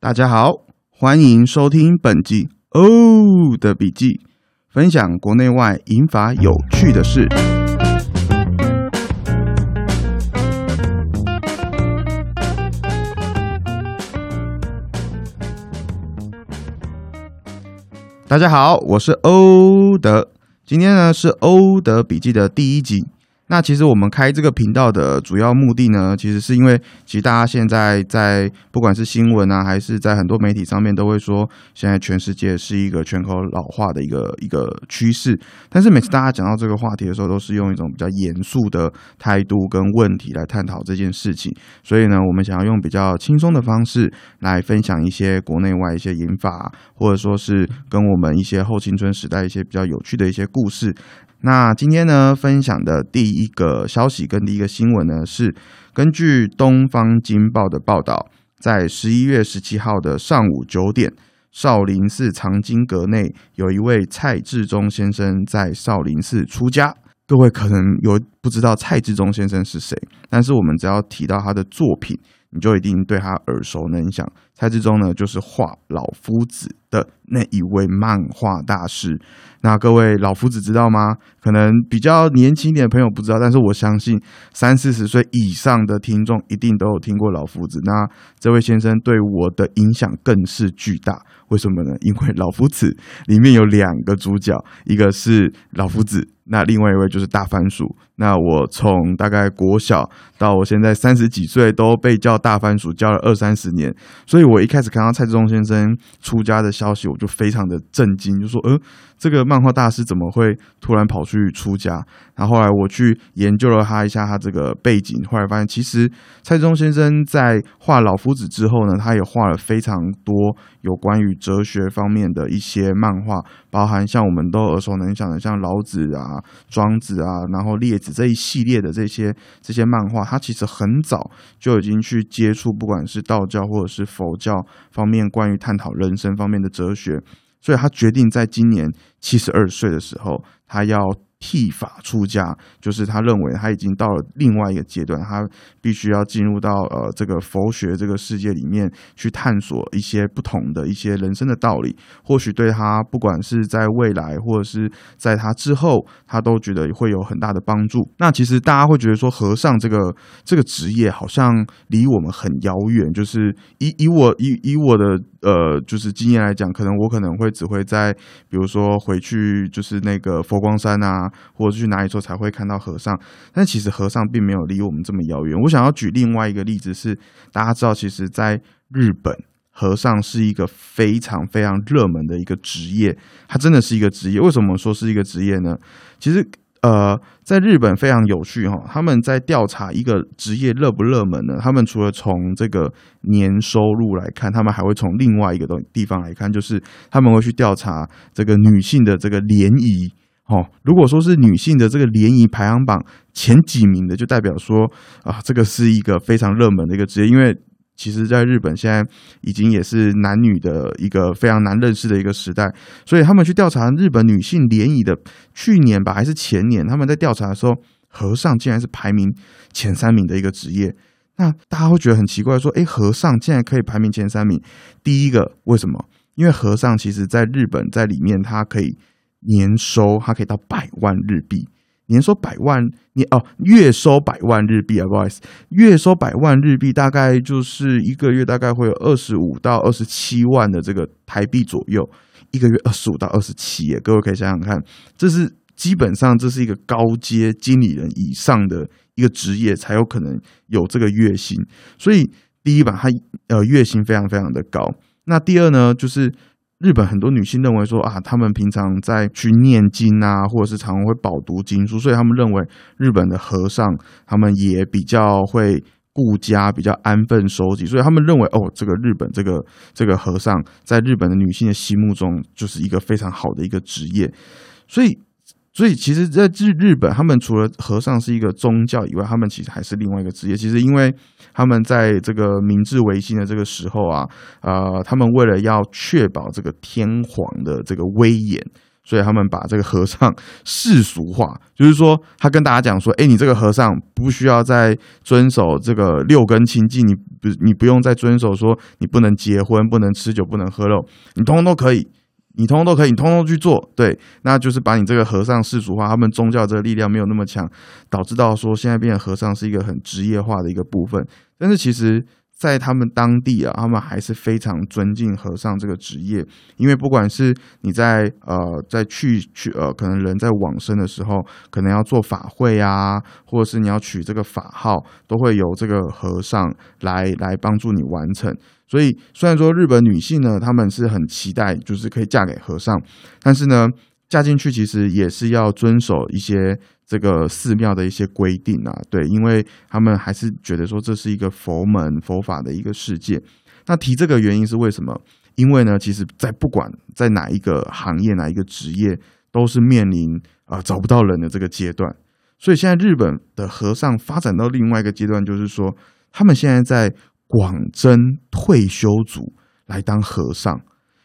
大家好，欢迎收听本集哦的笔记，分享国内外银法有趣的事。大家好，我是欧德，今天呢是欧德笔记的第一集。那其实我们开这个频道的主要目的呢，其实是因为其实大家现在在不管是新闻啊，还是在很多媒体上面都会说，现在全世界是一个全球老化的一个一个趋势。但是每次大家讲到这个话题的时候，都是用一种比较严肃的态度跟问题来探讨这件事情。所以呢，我们想要用比较轻松的方式来分享一些国内外一些引法，或者说是跟我们一些后青春时代一些比较有趣的一些故事。那今天呢，分享的第一个消息跟第一个新闻呢，是根据《东方今报》的报道，在十一月十七号的上午九点，少林寺藏经阁内有一位蔡志忠先生在少林寺出家。各位可能有不知道蔡志忠先生是谁，但是我们只要提到他的作品。你就一定对他耳熟能详。蔡志忠呢，就是画老夫子的那一位漫画大师。那各位老夫子知道吗？可能比较年轻一点的朋友不知道，但是我相信三四十岁以上的听众一定都有听过老夫子。那这位先生对我的影响更是巨大。为什么呢？因为老夫子里面有两个主角，一个是老夫子。那另外一位就是大番薯。那我从大概国小到我现在三十几岁，都被叫大番薯叫了二三十年。所以我一开始看到蔡志忠先生出家的消息，我就非常的震惊，就说：“呃，这个漫画大师怎么会突然跑去出家？”然后后来我去研究了他一下他这个背景，后来发现其实蔡志忠先生在画老夫子之后呢，他也画了非常多有关于哲学方面的一些漫画，包含像我们都耳熟能详的像老子啊。庄子啊，然后列子这一系列的这些这些漫画，他其实很早就已经去接触，不管是道教或者是佛教方面关于探讨人生方面的哲学，所以他决定在今年七十二岁的时候，他要。剃发出家，就是他认为他已经到了另外一个阶段，他必须要进入到呃这个佛学这个世界里面去探索一些不同的一些人生的道理，或许对他不管是在未来或者是在他之后，他都觉得会有很大的帮助。那其实大家会觉得说和尚这个这个职业好像离我们很遥远，就是以以我以以我的呃就是经验来讲，可能我可能会只会在比如说回去就是那个佛光山啊。或者去哪里做才会看到和尚？但其实和尚并没有离我们这么遥远。我想要举另外一个例子是，大家知道，其实在日本，和尚是一个非常非常热门的一个职业。它真的是一个职业。为什么说是一个职业呢？其实，呃，在日本非常有趣哈。他们在调查一个职业热不热门呢？他们除了从这个年收入来看，他们还会从另外一个东地方来看，就是他们会去调查这个女性的这个联谊。哦，如果说是女性的这个联谊排行榜前几名的，就代表说啊，这个是一个非常热门的一个职业。因为其实，在日本现在已经也是男女的一个非常难认识的一个时代，所以他们去调查日本女性联谊的去年吧，还是前年，他们在调查的时候，和尚竟然是排名前三名的一个职业。那大家会觉得很奇怪，说，诶，和尚竟然可以排名前三名？第一个为什么？因为和尚其实在日本在里面，他可以。年收它可以到百万日币，年收百万，年哦，月收百万日币啊，不好意思，月收百万日币大概就是一个月大概会有二十五到二十七万的这个台币左右，一个月二十五到二十七耶，各位可以想想看，这是基本上这是一个高阶经理人以上的一个职业才有可能有这个月薪，所以第一吧，它呃月薪非常非常的高，那第二呢就是。日本很多女性认为说啊，她们平常在去念经啊，或者是常常会饱读经书，所以他们认为日本的和尚他们也比较会顾家，比较安分守己，所以他们认为哦，这个日本这个这个和尚在日本的女性的心目中就是一个非常好的一个职业，所以。所以，其实，在日日本，他们除了和尚是一个宗教以外，他们其实还是另外一个职业。其实，因为他们在这个明治维新的这个时候啊，呃，他们为了要确保这个天皇的这个威严，所以他们把这个和尚世俗化，就是说他跟大家讲说，哎，你这个和尚不需要再遵守这个六根清净，你不你不用再遵守说你不能结婚、不能吃酒、不能喝肉，你通通都可以，你通通都可以，你通通去做。对，那就是把你这个和尚世俗化，他们宗教这个力量没有那么强，导致到说现在变成和尚是一个很职业化的一个部分，但是其实。在他们当地啊，他们还是非常尊敬和尚这个职业，因为不管是你在呃在去去呃，可能人在往生的时候，可能要做法会啊，或者是你要取这个法号，都会由这个和尚来来帮助你完成。所以虽然说日本女性呢，她们是很期待就是可以嫁给和尚，但是呢，嫁进去其实也是要遵守一些。这个寺庙的一些规定啊，对，因为他们还是觉得说这是一个佛门佛法的一个世界。那提这个原因是为什么？因为呢，其实，在不管在哪一个行业、哪一个职业，都是面临啊找不到人的这个阶段。所以现在日本的和尚发展到另外一个阶段，就是说他们现在在广征退休族来当和尚，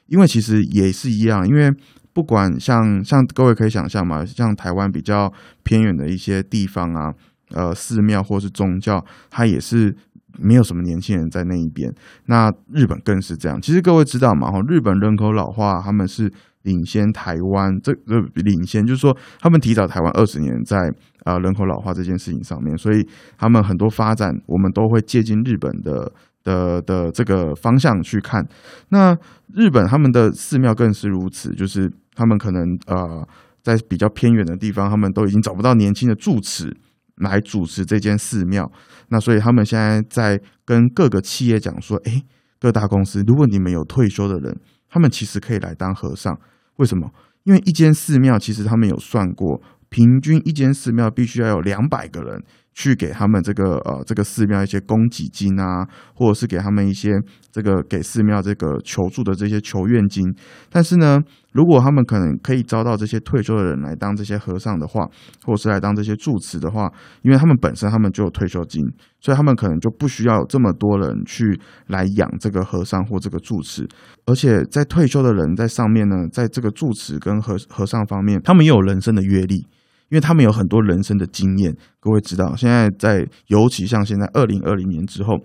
因为其实也是一样，因为。不管像像各位可以想象嘛，像台湾比较偏远的一些地方啊，呃，寺庙或是宗教，它也是没有什么年轻人在那一边。那日本更是这样。其实各位知道嘛，哈，日本人口老化，他们是领先台湾，这个领先就是说，他们提早台湾二十年在啊人口老化这件事情上面，所以他们很多发展，我们都会借鉴日本的。的的这个方向去看，那日本他们的寺庙更是如此，就是他们可能呃在比较偏远的地方，他们都已经找不到年轻的住持来主持这间寺庙，那所以他们现在在跟各个企业讲说，诶，各大公司，如果你们有退休的人，他们其实可以来当和尚，为什么？因为一间寺庙其实他们有算过，平均一间寺庙必须要有两百个人。去给他们这个呃这个寺庙一些供给金啊，或者是给他们一些这个给寺庙这个求助的这些求愿金。但是呢，如果他们可能可以招到这些退休的人来当这些和尚的话，或者是来当这些住持的话，因为他们本身他们就有退休金，所以他们可能就不需要有这么多人去来养这个和尚或这个住持。而且在退休的人在上面呢，在这个住持跟和和尚方面，他们也有人生的阅历。因为他们有很多人生的经验，各位知道，现在在尤其像现在二零二零年之后，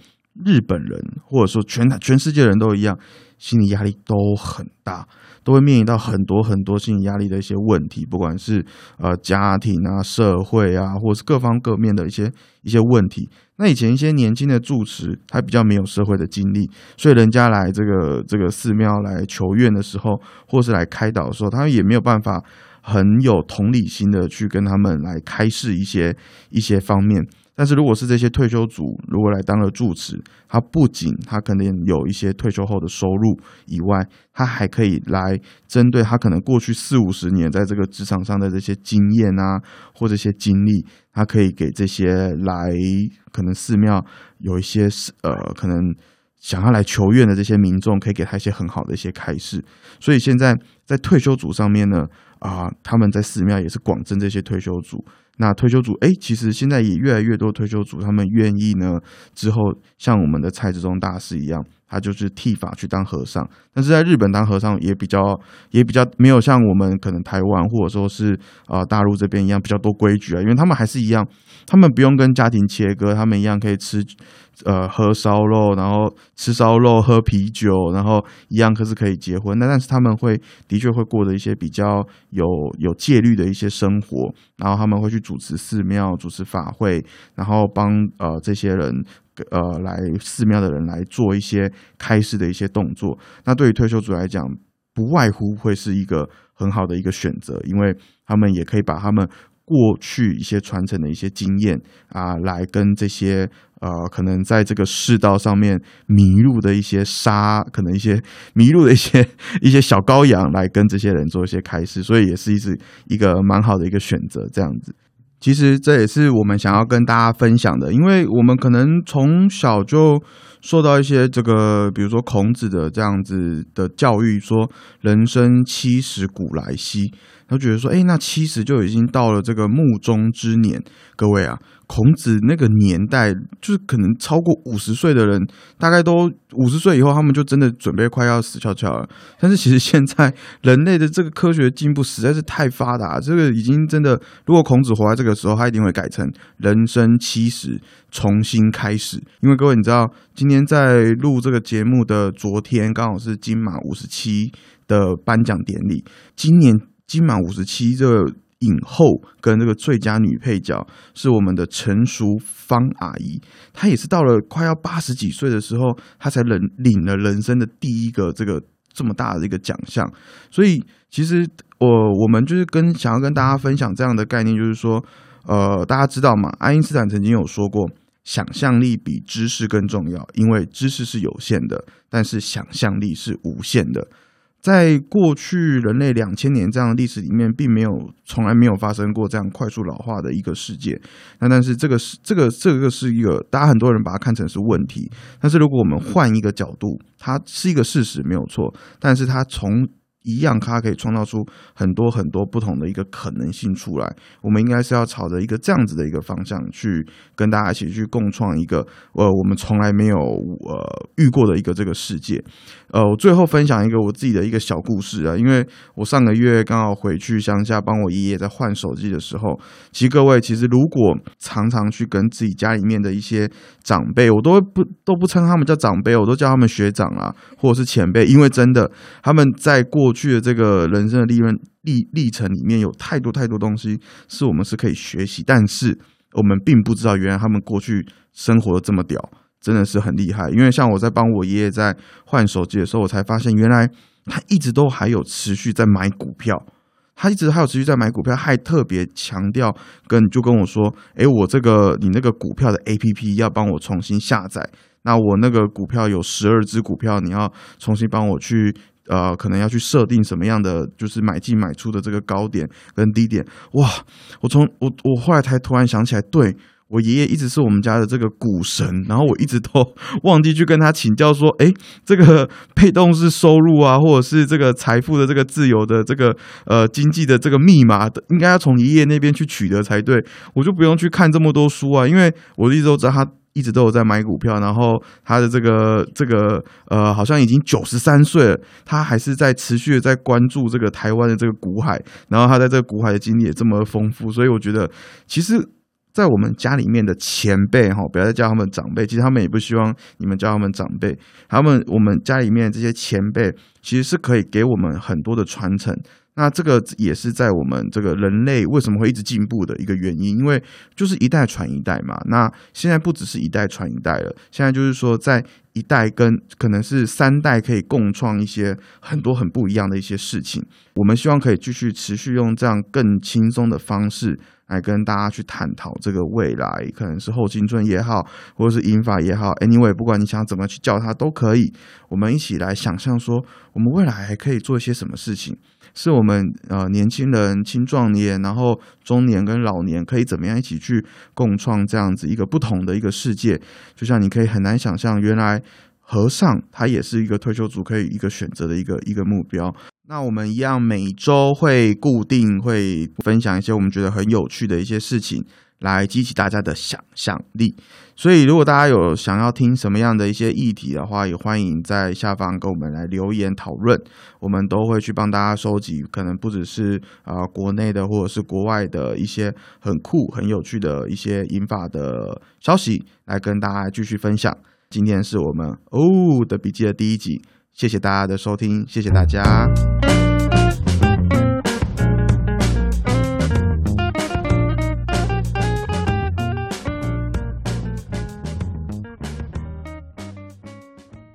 日本人或者说全全世界人都一样，心理压力都很大，都会面临到很多很多心理压力的一些问题，不管是呃家庭啊、社会啊，或者是各方各面的一些一些问题。那以前一些年轻的住持，他比较没有社会的经历，所以人家来这个这个寺庙来求愿的时候，或是来开导的时候，他也没有办法。很有同理心的去跟他们来开示一些一些方面，但是如果是这些退休族，如果来当了住持，他不仅他可能有一些退休后的收入以外，他还可以来针对他可能过去四五十年在这个职场上的这些经验啊，或这些经历，他可以给这些来可能寺庙有一些呃可能。想要来求愿的这些民众，可以给他一些很好的一些开示。所以现在在退休组上面呢，啊，他们在寺庙也是广征这些退休组。那退休组，哎，其实现在也越来越多退休组，他们愿意呢，之后像我们的蔡志忠大师一样。他就是剃发去当和尚，但是在日本当和尚也比较也比较没有像我们可能台湾或者说是呃大陆这边一样比较多规矩啊，因为他们还是一样，他们不用跟家庭切割，他们一样可以吃呃喝烧肉，然后吃烧肉喝啤酒，然后一样可是可以结婚。那但是他们会确会过的一些比较有有戒律的一些生活，然后他们会去主持寺庙、主持法会，然后帮呃这些人。呃，来寺庙的人来做一些开示的一些动作，那对于退休族来讲，不外乎会是一个很好的一个选择，因为他们也可以把他们过去一些传承的一些经验啊，来跟这些呃，可能在这个世道上面迷路的一些沙，可能一些迷路的一些一些小羔羊，来跟这些人做一些开示，所以也是一直一个蛮好的一个选择，这样子。其实这也是我们想要跟大家分享的，因为我们可能从小就受到一些这个，比如说孔子的这样子的教育，说人生七十古来稀。他觉得说，哎，那七十就已经到了这个暮中之年。各位啊，孔子那个年代，就是可能超过五十岁的人，大概都五十岁以后，他们就真的准备快要死翘翘了。但是其实现在人类的这个科学进步实在是太发达，这个已经真的，如果孔子活在这个时候，他一定会改成人生七十，重新开始。因为各位你知道，今天在录这个节目的昨天，刚好是金马五十七的颁奖典礼。今年金满五十七这个。影后跟这个最佳女配角是我们的陈淑芳阿姨，她也是到了快要八十几岁的时候，她才领领了人生的第一个这个这么大的一个奖项。所以其实我我们就是跟想要跟大家分享这样的概念，就是说，呃，大家知道吗？爱因斯坦曾经有说过，想象力比知识更重要，因为知识是有限的，但是想象力是无限的。在过去人类两千年这样的历史里面，并没有从来没有发生过这样快速老化的一个世界。那但是这个是这个这个是一个大家很多人把它看成是问题。但是如果我们换一个角度，它是一个事实没有错。但是它从一样，它可以创造出很多很多不同的一个可能性出来。我们应该是要朝着一个这样子的一个方向去跟大家一起去共创一个呃我们从来没有呃遇过的一个这个世界。呃，我最后分享一个我自己的一个小故事啊，因为我上个月刚好回去乡下帮我爷爷在换手机的时候，其实各位其实如果常常去跟自己家里面的一些长辈，我都不都不称他们叫长辈，我都叫他们学长啊，或者是前辈，因为真的他们在过过去的这个人生的历任历历程里面有太多太多东西是我们是可以学习，但是我们并不知道原来他们过去生活的这么屌。真的是很厉害，因为像我在帮我爷爷在换手机的时候，我才发现原来他一直都还有持续在买股票，他一直还有持续在买股票，还特别强调跟就跟我说，诶，我这个你那个股票的 A P P 要帮我重新下载，那我那个股票有十二只股票，你要重新帮我去呃，可能要去设定什么样的就是买进买出的这个高点跟低点，哇，我从我我后来才突然想起来，对。我爷爷一直是我们家的这个股神，然后我一直都 忘记去跟他请教说，哎，这个 被动式收入啊，或者是这个财富的这个自由的这个呃经济的这个密码，应该要从爷爷那边去取得才对。我就不用去看这么多书啊，因为我一直都知道他一直都有在买股票，然后他的这个这个呃，好像已经九十三岁了，他还是在持续的在关注这个台湾的这个股海，然后他在这个股海的经历也这么丰富，所以我觉得其实。在我们家里面的前辈哈，不要再叫他们长辈，其实他们也不希望你们叫他们长辈。他们我们家里面这些前辈，其实是可以给我们很多的传承。那这个也是在我们这个人类为什么会一直进步的一个原因，因为就是一代传一代嘛。那现在不只是一代传一代了，现在就是说在一代跟可能是三代可以共创一些很多很不一样的一些事情。我们希望可以继续持续用这样更轻松的方式。来跟大家去探讨这个未来，可能是后青春也好，或者是银发也好，anyway，不管你想怎么去叫它都可以。我们一起来想象说，我们未来还可以做一些什么事情，是我们呃年轻人、青壮年，然后中年跟老年可以怎么样一起去共创这样子一个不同的一个世界。就像你可以很难想象，原来和尚他也是一个退休族可以一个选择的一个一个目标。那我们一样每周会固定会分享一些我们觉得很有趣的一些事情，来激起大家的想象力。所以，如果大家有想要听什么样的一些议题的话，也欢迎在下方跟我们来留言讨论。我们都会去帮大家收集，可能不只是啊国内的或者是国外的一些很酷、很有趣的一些引法的消息，来跟大家继续分享。今天是我们哦的笔记的第一集。谢谢大家的收听，谢谢大家。